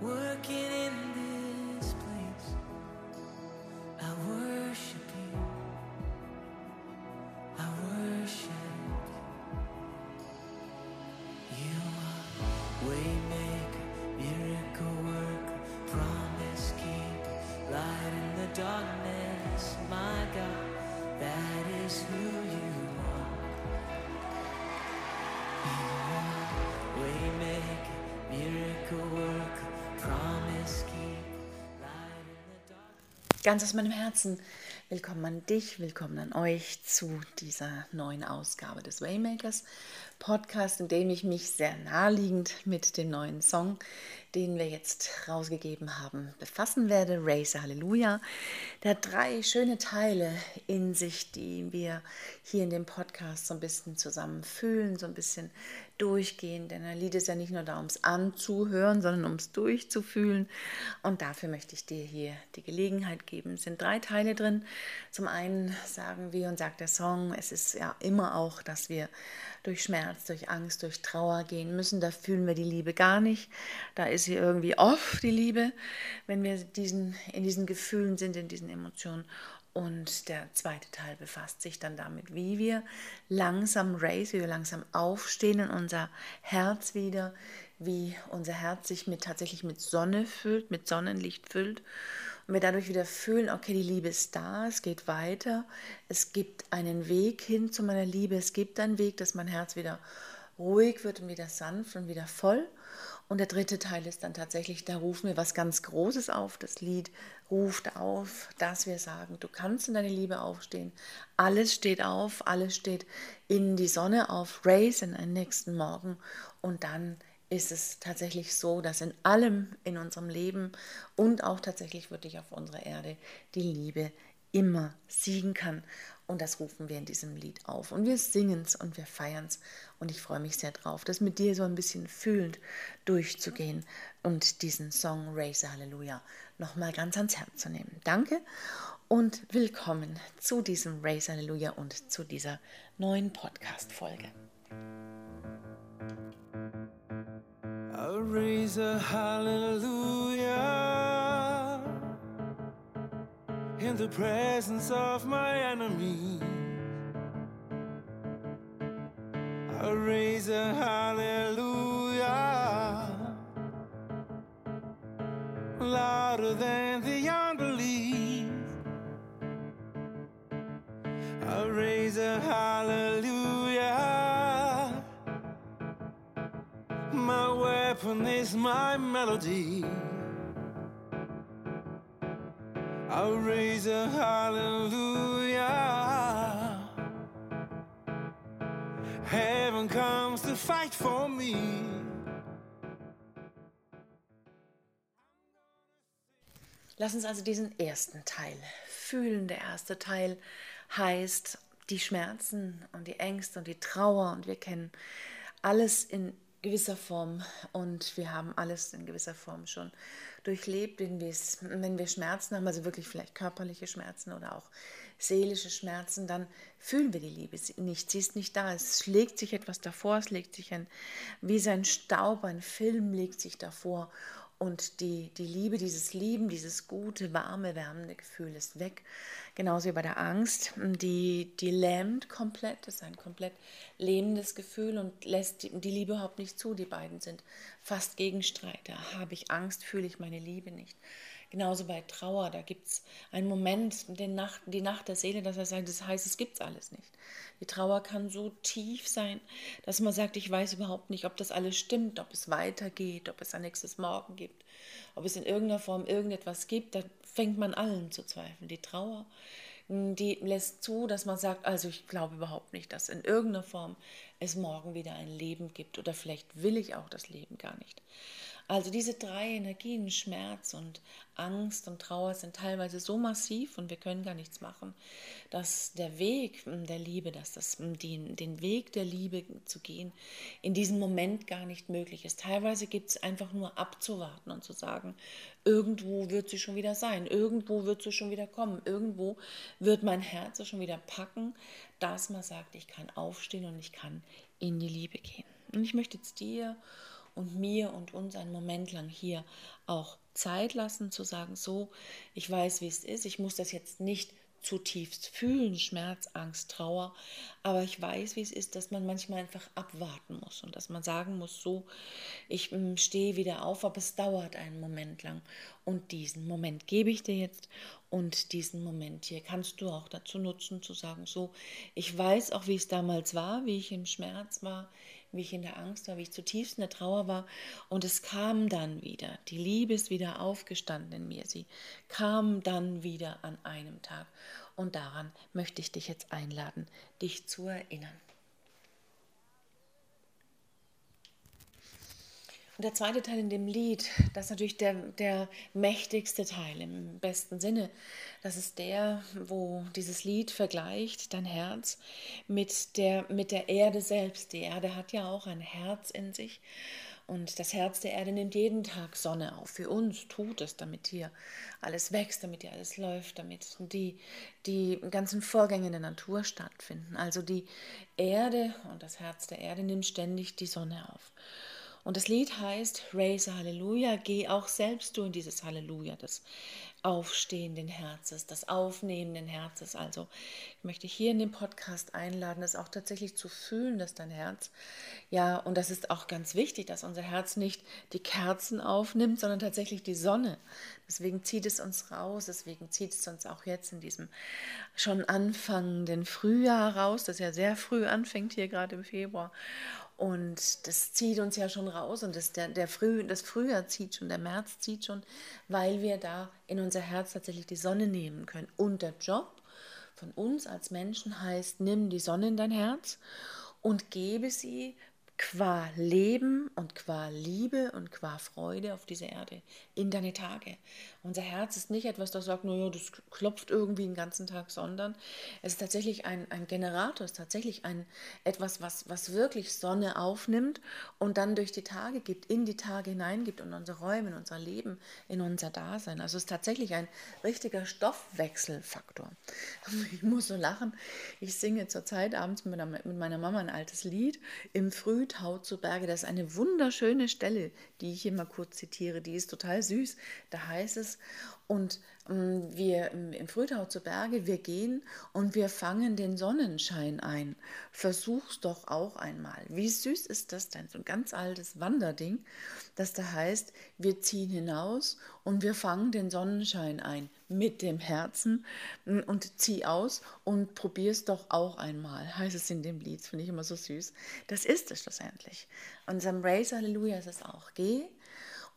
working Ganz aus meinem Herzen. Willkommen an dich, willkommen an euch zu dieser neuen Ausgabe des Waymakers Podcast, in dem ich mich sehr naheliegend mit dem neuen Song, den wir jetzt rausgegeben haben, befassen werde. Raise Halleluja. Der hat drei schöne Teile in sich, die wir hier in dem Podcast so ein bisschen zusammen fühlen, so ein bisschen durchgehen. Denn ein Lied ist ja nicht nur da, ums Anzuhören, sondern ums Durchzufühlen. Und dafür möchte ich dir hier die Gelegenheit geben. Es sind drei Teile drin. Zum einen sagen wir und sagt der Song, es ist ja immer auch, dass wir durch Schmerz, durch Angst, durch Trauer gehen müssen. Da fühlen wir die Liebe gar nicht. Da ist sie irgendwie off, die Liebe, wenn wir diesen, in diesen Gefühlen sind, in diesen Emotionen. Und der zweite Teil befasst sich dann damit, wie wir langsam raise, wie wir langsam aufstehen in unser Herz wieder, wie unser Herz sich mit, tatsächlich mit Sonne füllt, mit Sonnenlicht füllt und wir dadurch wieder fühlen, okay, die Liebe ist da, es geht weiter, es gibt einen Weg hin zu meiner Liebe, es gibt einen Weg, dass mein Herz wieder ruhig wird und wieder sanft und wieder voll. Und der dritte Teil ist dann tatsächlich, da rufen wir was ganz Großes auf. Das Lied ruft auf, dass wir sagen, du kannst in deine Liebe aufstehen. Alles steht auf, alles steht in die Sonne auf, race in einen nächsten Morgen. Und dann ist es tatsächlich so, dass in allem in unserem Leben und auch tatsächlich wirklich auf unserer Erde die Liebe immer siegen kann. Und das rufen wir in diesem Lied auf. Und wir singen es und wir feiern es. Und ich freue mich sehr drauf, das mit dir so ein bisschen fühlend durchzugehen und diesen Song Raise Halleluja nochmal ganz ans Herz zu nehmen. Danke und willkommen zu diesem Raise Halleluja und zu dieser neuen Podcast-Folge. I'll raise a hallelujah in the presence of my enemy. I'll raise a hallelujah is my melody. I'll raise a hallelujah. Heaven comes to fight for me. Lass uns also diesen ersten Teil fühlen. Der erste Teil heißt die Schmerzen und die Ängste und die Trauer und wir kennen alles in gewisser Form und wir haben alles in gewisser Form schon durchlebt, wenn wenn wir Schmerzen haben, also wirklich vielleicht körperliche Schmerzen oder auch seelische Schmerzen, dann fühlen wir die Liebe nicht. Sie ist nicht da. Es legt sich etwas davor, es legt sich ein, wie sein Staub, ein Film legt sich davor und die, die Liebe, dieses Lieben, dieses gute, warme, wärmende Gefühl ist weg. Genauso wie bei der Angst. Die, die lähmt komplett. Das ist ein komplett lähmendes Gefühl und lässt die, die Liebe überhaupt nicht zu. Die beiden sind fast Gegenstreiter. Habe ich Angst, fühle ich meine Liebe nicht. Genauso bei Trauer, da gibt es einen Moment, den Nacht, die Nacht der Seele, dass er sagt, das heißt, es gibt alles nicht. Die Trauer kann so tief sein, dass man sagt, ich weiß überhaupt nicht, ob das alles stimmt, ob es weitergeht, ob es ein nächstes Morgen gibt, ob es in irgendeiner Form irgendetwas gibt, da fängt man allen zu zweifeln. Die Trauer, die lässt zu, dass man sagt, also ich glaube überhaupt nicht, dass in irgendeiner Form es morgen wieder ein Leben gibt oder vielleicht will ich auch das Leben gar nicht. Also diese drei Energien, Schmerz und Angst und Trauer, sind teilweise so massiv und wir können gar nichts machen, dass der Weg der Liebe, dass das, den, den Weg der Liebe zu gehen, in diesem Moment gar nicht möglich ist. Teilweise gibt es einfach nur abzuwarten und zu sagen, irgendwo wird sie schon wieder sein, irgendwo wird sie schon wieder kommen, irgendwo wird mein Herz schon wieder packen, dass man sagt, ich kann aufstehen und ich kann in die Liebe gehen. Und ich möchte jetzt dir und mir und uns einen Moment lang hier auch Zeit lassen, zu sagen, so, ich weiß, wie es ist, ich muss das jetzt nicht zutiefst fühlen, Schmerz, Angst, Trauer. Aber ich weiß, wie es ist, dass man manchmal einfach abwarten muss und dass man sagen muss, so, ich mm, stehe wieder auf, aber es dauert einen Moment lang. Und diesen Moment gebe ich dir jetzt und diesen Moment hier kannst du auch dazu nutzen, zu sagen, so, ich weiß auch, wie es damals war, wie ich im Schmerz war, wie ich in der Angst war, wie ich zutiefst in der Trauer war. Und es kam dann wieder. Die Liebe ist wieder aufgestanden in mir. Sie kam dann wieder an einem Tag. Und daran möchte ich dich jetzt einladen, dich zu erinnern. Und der zweite Teil in dem Lied, das ist natürlich der, der mächtigste Teil im besten Sinne. Das ist der, wo dieses Lied vergleicht dein Herz mit der, mit der Erde selbst. Die Erde hat ja auch ein Herz in sich. Und das Herz der Erde nimmt jeden Tag Sonne auf. Für uns tut es, damit hier alles wächst, damit hier alles läuft, damit die, die ganzen Vorgänge in der Natur stattfinden. Also die Erde und das Herz der Erde nimmt ständig die Sonne auf. Und das Lied heißt Raise Halleluja, geh auch selbst du in dieses Halleluja des aufstehenden Herzens, des aufnehmenden Herzens. Also ich möchte hier in dem Podcast einladen, es auch tatsächlich zu fühlen, dass dein Herz, ja, und das ist auch ganz wichtig, dass unser Herz nicht die Kerzen aufnimmt, sondern tatsächlich die Sonne. Deswegen zieht es uns raus, deswegen zieht es uns auch jetzt in diesem schon anfangenden Frühjahr raus, das ja sehr früh anfängt hier gerade im Februar. Und das zieht uns ja schon raus und das, der, der Früh, das Frühjahr zieht schon, der März zieht schon, weil wir da in unser Herz tatsächlich die Sonne nehmen können. Und der Job von uns als Menschen heißt, nimm die Sonne in dein Herz und gebe sie qua Leben und qua Liebe und qua Freude auf diese Erde in deine Tage. Unser Herz ist nicht etwas, das sagt, naja, das klopft irgendwie den ganzen Tag, sondern es ist tatsächlich ein, ein Generator, es ist tatsächlich ein, etwas, was, was wirklich Sonne aufnimmt und dann durch die Tage gibt, in die Tage hineingibt und unsere Räume, in unser Leben, in unser Dasein. Also es ist tatsächlich ein richtiger Stoffwechselfaktor. Ich muss so lachen. Ich singe zurzeit abends mit meiner, mit meiner Mama ein altes Lied im Frühtau zu Berge. Das ist eine wunderschöne Stelle, die ich hier mal kurz zitiere. Die ist total süß. Da heißt es, und ähm, wir im Frühtau zu Berge, wir gehen und wir fangen den Sonnenschein ein. Versuch's doch auch einmal. Wie süß ist das denn? So ein ganz altes Wanderding, das da heißt, wir ziehen hinaus und wir fangen den Sonnenschein ein mit dem Herzen mm, und zieh aus und probier's doch auch einmal, heißt es in dem Lied. Finde ich immer so süß. Das ist es schlussendlich. Und unserem Race Halleluja ist es auch. Geh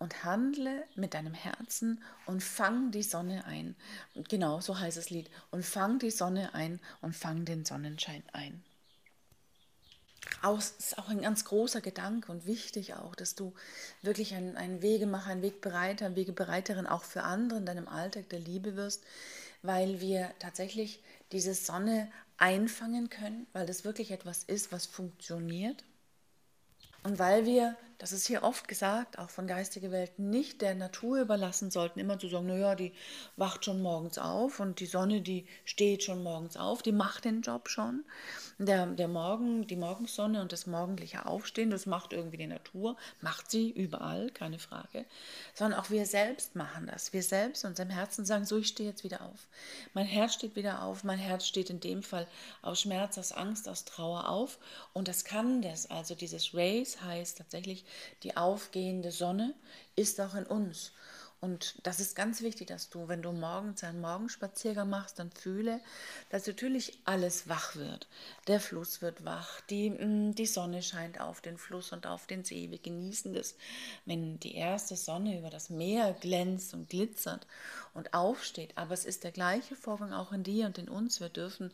und handle mit deinem Herzen und fang die Sonne ein. Genau, so heißt das Lied. Und fang die Sonne ein und fang den Sonnenschein ein. Das ist auch ein ganz großer Gedanke und wichtig auch, dass du wirklich ein, ein Wegemacher, ein Wegbereiter, ein Wegebereiterin auch für andere in deinem Alltag der Liebe wirst, weil wir tatsächlich diese Sonne einfangen können, weil das wirklich etwas ist, was funktioniert. Und weil wir das ist hier oft gesagt, auch von geistiger Welt, nicht der Natur überlassen sollten, immer zu sagen, naja, die wacht schon morgens auf und die Sonne, die steht schon morgens auf, die macht den Job schon. Der, der Morgen, die Morgensonne und das morgendliche Aufstehen, das macht irgendwie die Natur, macht sie überall, keine Frage. Sondern auch wir selbst machen das. Wir selbst unserem Herzen sagen, so, ich stehe jetzt wieder auf. Mein Herz steht wieder auf, mein Herz steht in dem Fall aus Schmerz, aus Angst, aus Trauer auf. Und das kann das. Also dieses Race heißt tatsächlich, die aufgehende Sonne ist auch in uns. Und das ist ganz wichtig, dass du, wenn du morgens einen Morgenspaziergang machst, dann fühle, dass natürlich alles wach wird. Der Fluss wird wach, die, mm, die Sonne scheint auf den Fluss und auf den See. Wir genießen das, wenn die erste Sonne über das Meer glänzt und glitzert und aufsteht. Aber es ist der gleiche Vorgang auch in dir und in uns. Wir dürfen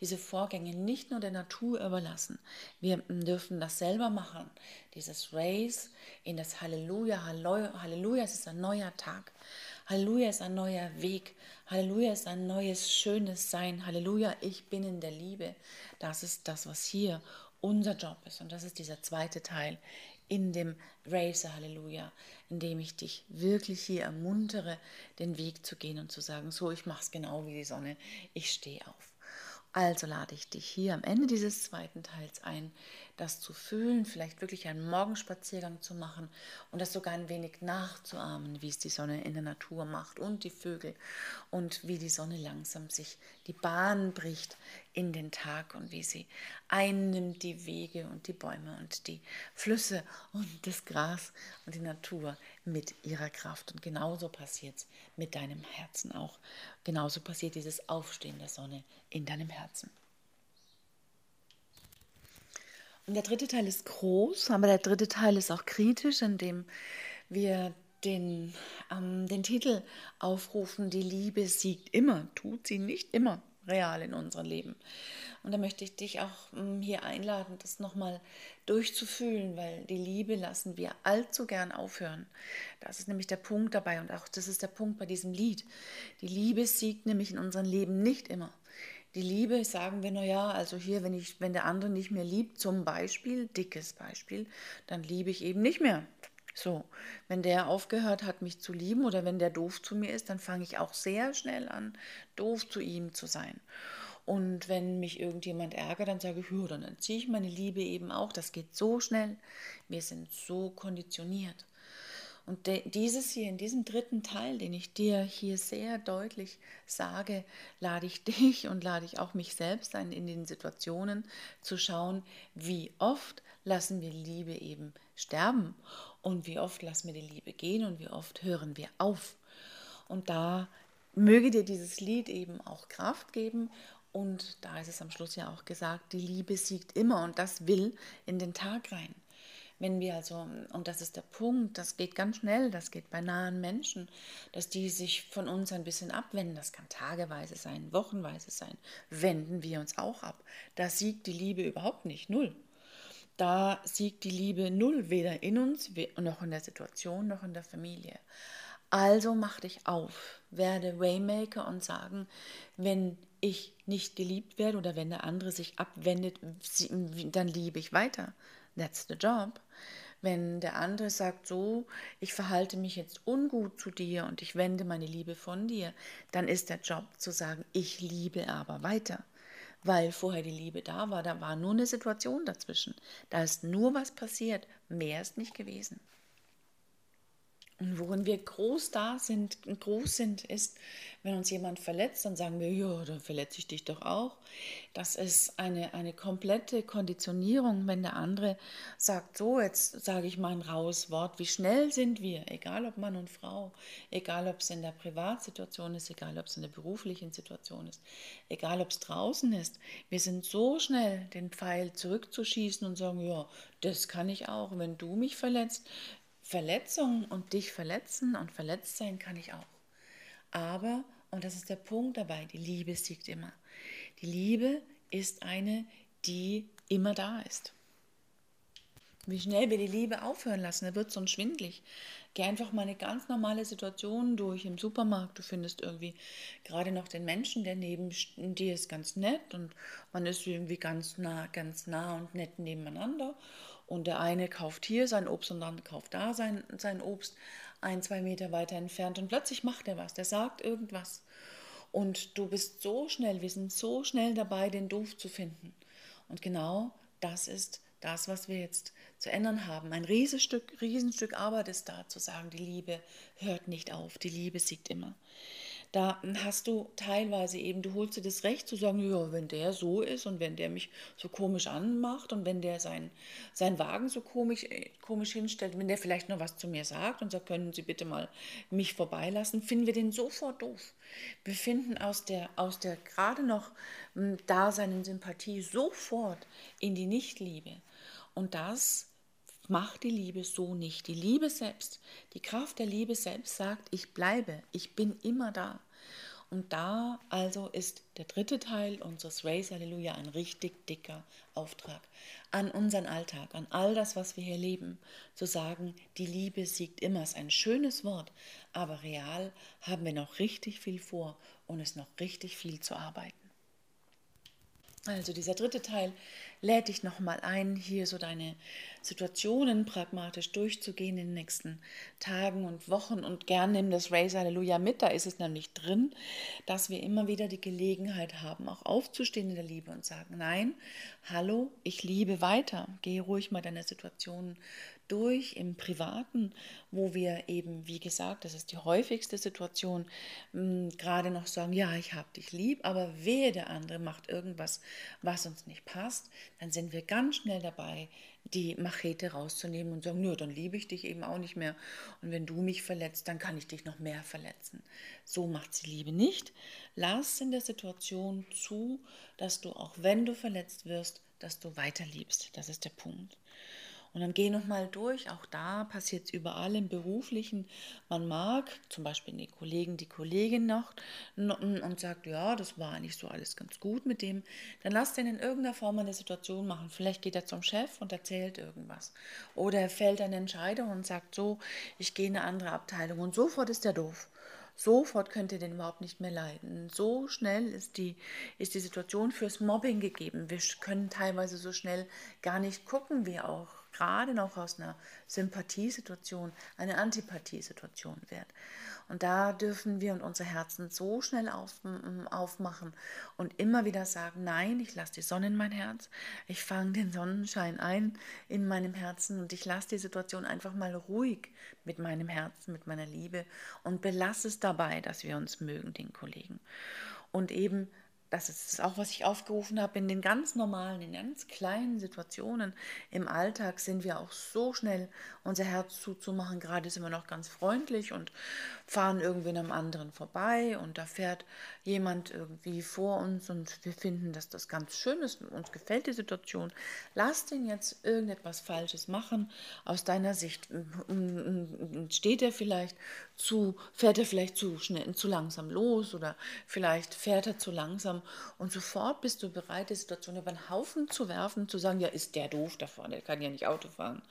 diese Vorgänge nicht nur der Natur überlassen. Wir mm, dürfen das selber machen. Dieses Race in das Halleluja. Halleluja, es ist ein neuer Tag. Halleluja ist ein neuer Weg. Halleluja ist ein neues, schönes Sein. Halleluja, ich bin in der Liebe. Das ist das, was hier unser Job ist. Und das ist dieser zweite Teil in dem Race Halleluja, in dem ich dich wirklich hier ermuntere, den Weg zu gehen und zu sagen, so, ich mache es genau wie die Sonne, ich stehe auf. Also lade ich dich hier am Ende dieses zweiten Teils ein, das zu fühlen, vielleicht wirklich einen Morgenspaziergang zu machen und das sogar ein wenig nachzuahmen, wie es die Sonne in der Natur macht und die Vögel und wie die Sonne langsam sich die Bahn bricht in den Tag und wie sie einnimmt die Wege und die Bäume und die Flüsse und das Gras und die Natur mit ihrer Kraft. Und genauso passiert es mit deinem Herzen auch. Genauso passiert dieses Aufstehen der Sonne in deinem Herzen. Und der dritte Teil ist groß, aber der dritte Teil ist auch kritisch, indem wir den, ähm, den Titel aufrufen, die Liebe siegt immer, tut sie nicht immer real in unserem Leben. Und da möchte ich dich auch ähm, hier einladen, das nochmal durchzufühlen, weil die Liebe lassen wir allzu gern aufhören. Das ist nämlich der Punkt dabei und auch das ist der Punkt bei diesem Lied. Die Liebe siegt nämlich in unserem Leben nicht immer. Die Liebe sagen wir, naja, also hier, wenn, ich, wenn der andere nicht mehr liebt, zum Beispiel, dickes Beispiel, dann liebe ich eben nicht mehr. So, wenn der aufgehört hat, mich zu lieben oder wenn der doof zu mir ist, dann fange ich auch sehr schnell an, doof zu ihm zu sein. Und wenn mich irgendjemand ärgert, dann sage ich, ja, dann entziehe ich meine Liebe eben auch. Das geht so schnell. Wir sind so konditioniert. Und dieses hier, in diesem dritten Teil, den ich dir hier sehr deutlich sage, lade ich dich und lade ich auch mich selbst ein, in den Situationen zu schauen, wie oft lassen wir Liebe eben sterben und wie oft lassen wir die Liebe gehen und wie oft hören wir auf. Und da möge dir dieses Lied eben auch Kraft geben und da ist es am Schluss ja auch gesagt, die Liebe siegt immer und das will in den Tag rein. Wenn wir also, und das ist der Punkt, das geht ganz schnell, das geht bei nahen Menschen, dass die sich von uns ein bisschen abwenden, das kann tageweise sein, wochenweise sein, wenden wir uns auch ab. Da siegt die Liebe überhaupt nicht, null. Da siegt die Liebe null, weder in uns, noch in der Situation, noch in der Familie. Also mach dich auf, werde Waymaker und sagen, wenn ich nicht geliebt werde oder wenn der andere sich abwendet, dann liebe ich weiter. That's the job. Wenn der andere sagt, so, ich verhalte mich jetzt ungut zu dir und ich wende meine Liebe von dir, dann ist der Job zu sagen, ich liebe aber weiter. Weil vorher die Liebe da war, da war nur eine Situation dazwischen. Da ist nur was passiert, mehr ist nicht gewesen. Und worin wir groß da sind, groß sind, ist, wenn uns jemand verletzt, dann sagen wir, ja, dann verletze ich dich doch auch. Das ist eine, eine komplette Konditionierung, wenn der andere sagt, so, jetzt sage ich mal ein raues Wort, wie schnell sind wir, egal ob Mann und Frau, egal ob es in der Privatsituation ist, egal ob es in der beruflichen Situation ist, egal ob es draußen ist, wir sind so schnell, den Pfeil zurückzuschießen und sagen, ja, das kann ich auch. Wenn du mich verletzt, Verletzung und dich verletzen und verletzt sein kann ich auch. Aber, und das ist der Punkt dabei, die Liebe siegt immer. Die Liebe ist eine, die immer da ist. Wie schnell wir die Liebe aufhören lassen, da wird es uns schwindlig. Geh einfach mal eine ganz normale Situation durch im Supermarkt. Du findest irgendwie gerade noch den Menschen, der neben dir ist, ganz nett und man ist irgendwie ganz nah, ganz nah und nett nebeneinander. Und der eine kauft hier sein Obst und dann kauft da sein, sein Obst ein, zwei Meter weiter entfernt. Und plötzlich macht er was, der sagt irgendwas. Und du bist so schnell, wir sind so schnell dabei, den Doof zu finden. Und genau das ist das, was wir jetzt zu ändern haben. Ein Riesenstück, Riesenstück Arbeit ist da, zu sagen, die Liebe hört nicht auf, die Liebe siegt immer da hast du teilweise eben, du holst dir das Recht zu sagen, ja, wenn der so ist und wenn der mich so komisch anmacht und wenn der sein, sein Wagen so komisch, äh, komisch hinstellt, wenn der vielleicht noch was zu mir sagt und sagt, können Sie bitte mal mich vorbeilassen, finden wir den sofort doof. Wir finden aus der, aus der gerade noch hm, da seinen Sympathie sofort in die Nichtliebe. Und das macht die Liebe so nicht. Die Liebe selbst, die Kraft der Liebe selbst sagt, ich bleibe, ich bin immer da. Und da also ist der dritte Teil unseres Race Halleluja ein richtig dicker Auftrag an unseren Alltag, an all das, was wir hier leben, zu sagen, die Liebe siegt immer, ist ein schönes Wort, aber real haben wir noch richtig viel vor und es noch richtig viel zu arbeiten. Also dieser dritte Teil lädt dich nochmal ein, hier so deine Situationen pragmatisch durchzugehen in den nächsten Tagen und Wochen und gern nimm das Raise Halleluja mit, da ist es nämlich drin, dass wir immer wieder die Gelegenheit haben, auch aufzustehen in der Liebe und sagen, nein, hallo, ich liebe weiter, gehe ruhig mal deine Situationen durch im Privaten, wo wir eben, wie gesagt, das ist die häufigste Situation, hm, gerade noch sagen, ja, ich habe dich lieb, aber wehe, der andere macht irgendwas, was uns nicht passt, dann sind wir ganz schnell dabei, die Machete rauszunehmen und sagen, nö, dann liebe ich dich eben auch nicht mehr. Und wenn du mich verletzt, dann kann ich dich noch mehr verletzen. So macht sie Liebe nicht. Lass in der Situation zu, dass du, auch wenn du verletzt wirst, dass du weiter liebst. Das ist der Punkt. Und dann geh nochmal durch, auch da passiert es überall im Beruflichen. Man mag zum Beispiel die Kollegen, die Kollegin noch und sagt, ja, das war eigentlich so alles ganz gut mit dem. Dann lass den in irgendeiner Form eine Situation machen. Vielleicht geht er zum Chef und erzählt irgendwas. Oder er fällt eine Entscheidung und sagt so, ich gehe in eine andere Abteilung und sofort ist er doof. Sofort könnt ihr den überhaupt nicht mehr leiden. So schnell ist die, ist die Situation fürs Mobbing gegeben. Wir können teilweise so schnell gar nicht gucken, wie auch gerade noch aus einer Sympathiesituation eine Antipathiesituation wird. Und da dürfen wir und unsere Herzen so schnell auf, aufmachen und immer wieder sagen, nein, ich lasse die Sonne in mein Herz, ich fange den Sonnenschein ein in meinem Herzen und ich lasse die Situation einfach mal ruhig mit meinem Herzen, mit meiner Liebe und belasse es dabei, dass wir uns mögen, den Kollegen. Und eben das ist auch, was ich aufgerufen habe, in den ganz normalen, in ganz kleinen Situationen im Alltag sind wir auch so schnell, unser Herz zuzumachen. Gerade sind wir noch ganz freundlich und fahren irgendwie einem anderen vorbei und da fährt jemand irgendwie vor uns und wir finden, dass das ganz schön ist, uns gefällt die Situation. Lass den jetzt irgendetwas Falsches machen. Aus deiner Sicht steht er vielleicht zu, fährt er vielleicht zu schnell, zu langsam los oder vielleicht fährt er zu langsam und sofort bist du bereit, die Situation über den Haufen zu werfen, zu sagen, ja, ist der doof da vorne, der kann ja nicht Auto fahren.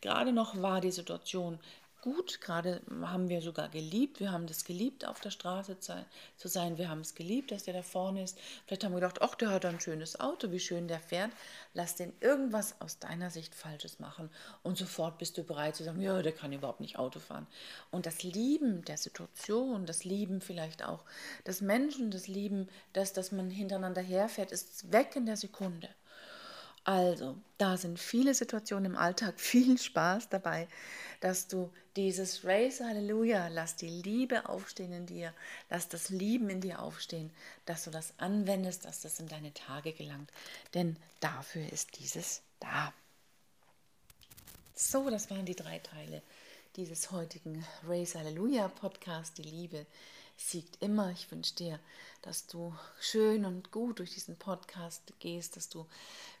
Gerade noch war die Situation gut. Gerade haben wir sogar geliebt. Wir haben das geliebt, auf der Straße zu sein. Wir haben es geliebt, dass der da vorne ist. Vielleicht haben wir gedacht, ach, der hat ein schönes Auto, wie schön der fährt. Lass den irgendwas aus deiner Sicht Falsches machen. Und sofort bist du bereit zu sagen, ja, der kann überhaupt nicht Auto fahren. Und das Lieben der Situation, das Lieben vielleicht auch des Menschen, das Lieben, dass, dass man hintereinander herfährt, ist weg in der Sekunde. Also, da sind viele Situationen im Alltag, viel Spaß dabei, dass du dieses Race Halleluja, lass die Liebe aufstehen in dir, lass das Lieben in dir aufstehen, dass du das anwendest, dass das in deine Tage gelangt. Denn dafür ist dieses da. So, das waren die drei Teile dieses heutigen Race Halleluja Podcast, die Liebe siegt immer. Ich wünsche dir, dass du schön und gut durch diesen Podcast gehst, dass du,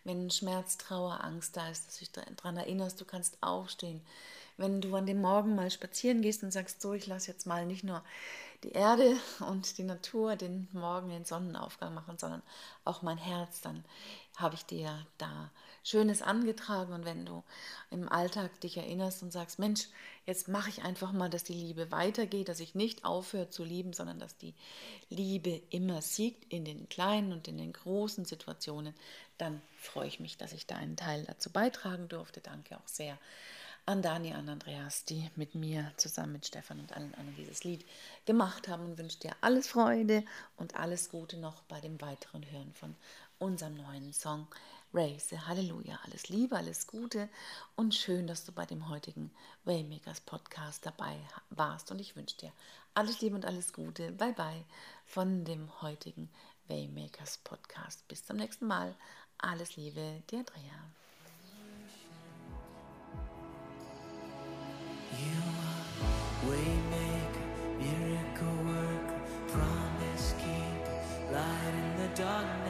wenn Schmerz, Trauer, Angst da ist, dass du dich daran erinnerst, du kannst aufstehen. Wenn du an dem Morgen mal spazieren gehst und sagst, so, ich lasse jetzt mal nicht nur die Erde und die Natur den Morgen, den Sonnenaufgang machen, sondern auch mein Herz, dann habe ich dir da Schönes angetragen. Und wenn du im Alltag dich erinnerst und sagst, Mensch, jetzt mache ich einfach mal, dass die Liebe weitergeht, dass ich nicht aufhöre zu lieben, sondern dass die Liebe immer siegt in den kleinen und in den großen Situationen, dann freue ich mich, dass ich da einen Teil dazu beitragen durfte. Danke auch sehr an Dani, an Andreas, die mit mir zusammen mit Stefan und allen anderen dieses Lied gemacht haben und wünsche dir alles Freude und alles Gute noch bei dem weiteren Hören von unserem neuen Song Raise. Halleluja, alles Liebe, alles Gute und schön, dass du bei dem heutigen Waymakers Podcast dabei warst und ich wünsche dir alles Liebe und alles Gute. Bye bye von dem heutigen Waymakers Podcast. Bis zum nächsten Mal. Alles Liebe, dir Andrea. Waymaker, miracle work, promise keep, light in the darkness.